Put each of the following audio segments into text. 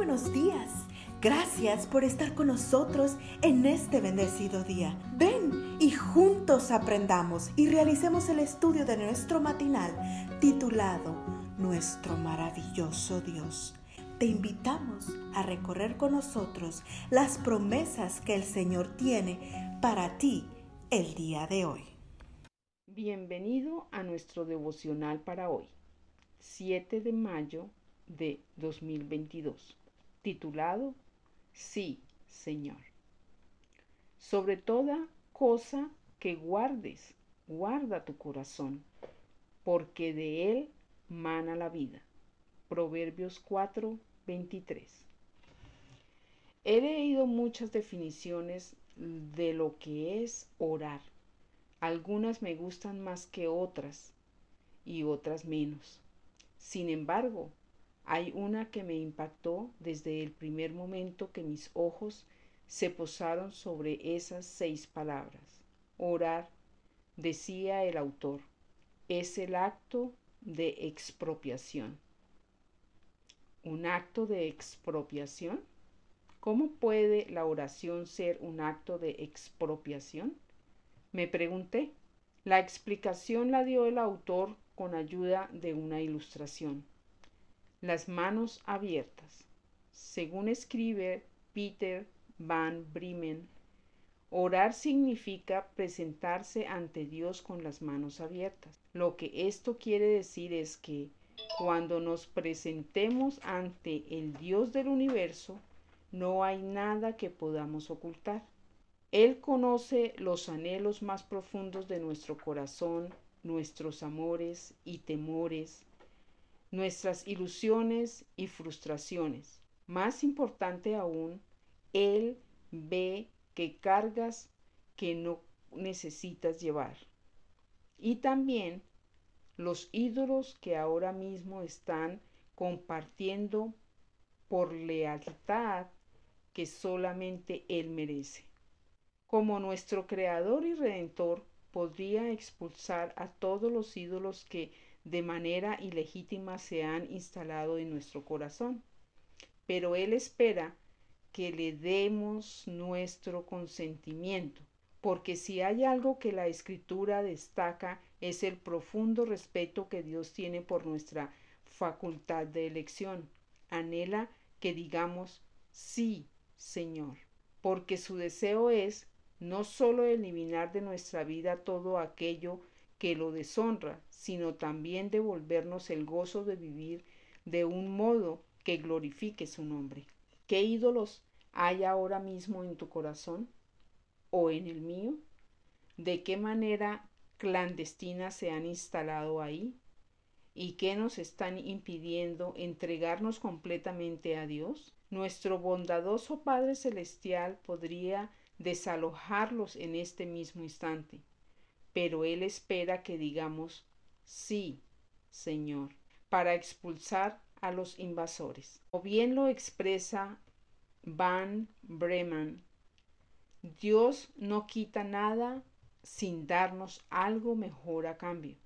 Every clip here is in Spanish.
buenos días. Gracias por estar con nosotros en este bendecido día. Ven y juntos aprendamos y realicemos el estudio de nuestro matinal titulado Nuestro maravilloso Dios. Te invitamos a recorrer con nosotros las promesas que el Señor tiene para ti el día de hoy. Bienvenido a nuestro devocional para hoy, 7 de mayo de 2022, titulado Sí, Señor. Sobre toda cosa que guardes, guarda tu corazón, porque de él mana la vida. Proverbios 4, 23. He leído muchas definiciones de lo que es orar. Algunas me gustan más que otras y otras menos. Sin embargo, hay una que me impactó desde el primer momento que mis ojos se posaron sobre esas seis palabras. Orar, decía el autor, es el acto de expropiación. ¿Un acto de expropiación? ¿Cómo puede la oración ser un acto de expropiación? Me pregunté. La explicación la dio el autor con ayuda de una ilustración. Las manos abiertas. Según escribe Peter Van Bremen, orar significa presentarse ante Dios con las manos abiertas. Lo que esto quiere decir es que cuando nos presentemos ante el Dios del universo, no hay nada que podamos ocultar. Él conoce los anhelos más profundos de nuestro corazón, nuestros amores y temores, nuestras ilusiones y frustraciones. Más importante aún, Él ve que cargas que no necesitas llevar. Y también los ídolos que ahora mismo están compartiendo por lealtad que solamente Él merece. Como nuestro Creador y Redentor podría expulsar a todos los ídolos que de manera ilegítima se han instalado en nuestro corazón. Pero Él espera que le demos nuestro consentimiento, porque si hay algo que la Escritura destaca es el profundo respeto que Dios tiene por nuestra facultad de elección. Anhela que digamos sí, Señor, porque su deseo es no solo eliminar de nuestra vida todo aquello que lo deshonra, sino también devolvernos el gozo de vivir de un modo que glorifique su nombre. ¿Qué ídolos hay ahora mismo en tu corazón o en el mío? ¿De qué manera clandestina se han instalado ahí? ¿Y qué nos están impidiendo entregarnos completamente a Dios? Nuestro bondadoso Padre Celestial podría desalojarlos en este mismo instante, pero Él espera que digamos sí, Señor, para expulsar a los invasores. O bien lo expresa Van Bremen, Dios no quita nada sin darnos algo mejor a cambio.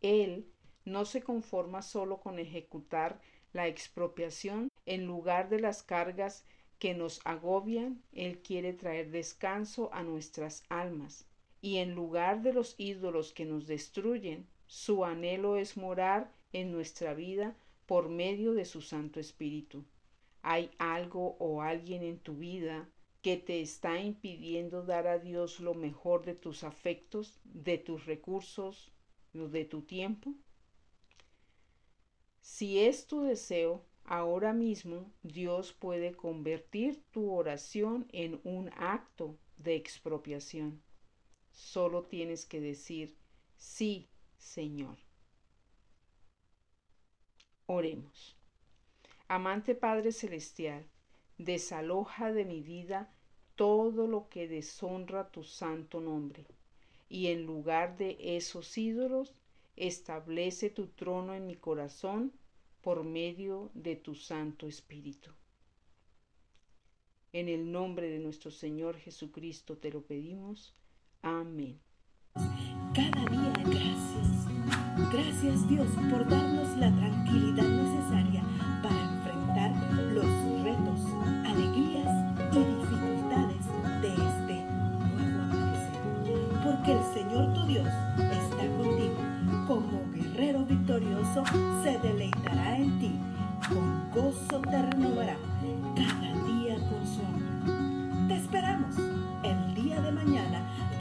Él no se conforma solo con ejecutar la expropiación en lugar de las cargas que nos agobian, Él quiere traer descanso a nuestras almas. Y en lugar de los ídolos que nos destruyen, su anhelo es morar en nuestra vida por medio de su Santo Espíritu. ¿Hay algo o alguien en tu vida que te está impidiendo dar a Dios lo mejor de tus afectos, de tus recursos, de tu tiempo? Si es tu deseo, Ahora mismo Dios puede convertir tu oración en un acto de expropiación. Solo tienes que decir, sí, Señor. Oremos. Amante Padre Celestial, desaloja de mi vida todo lo que deshonra tu santo nombre, y en lugar de esos ídolos, establece tu trono en mi corazón por medio de tu Santo Espíritu. En el nombre de nuestro Señor Jesucristo te lo pedimos. Amén. Cada día gracias. Gracias Dios por darnos la tranquilidad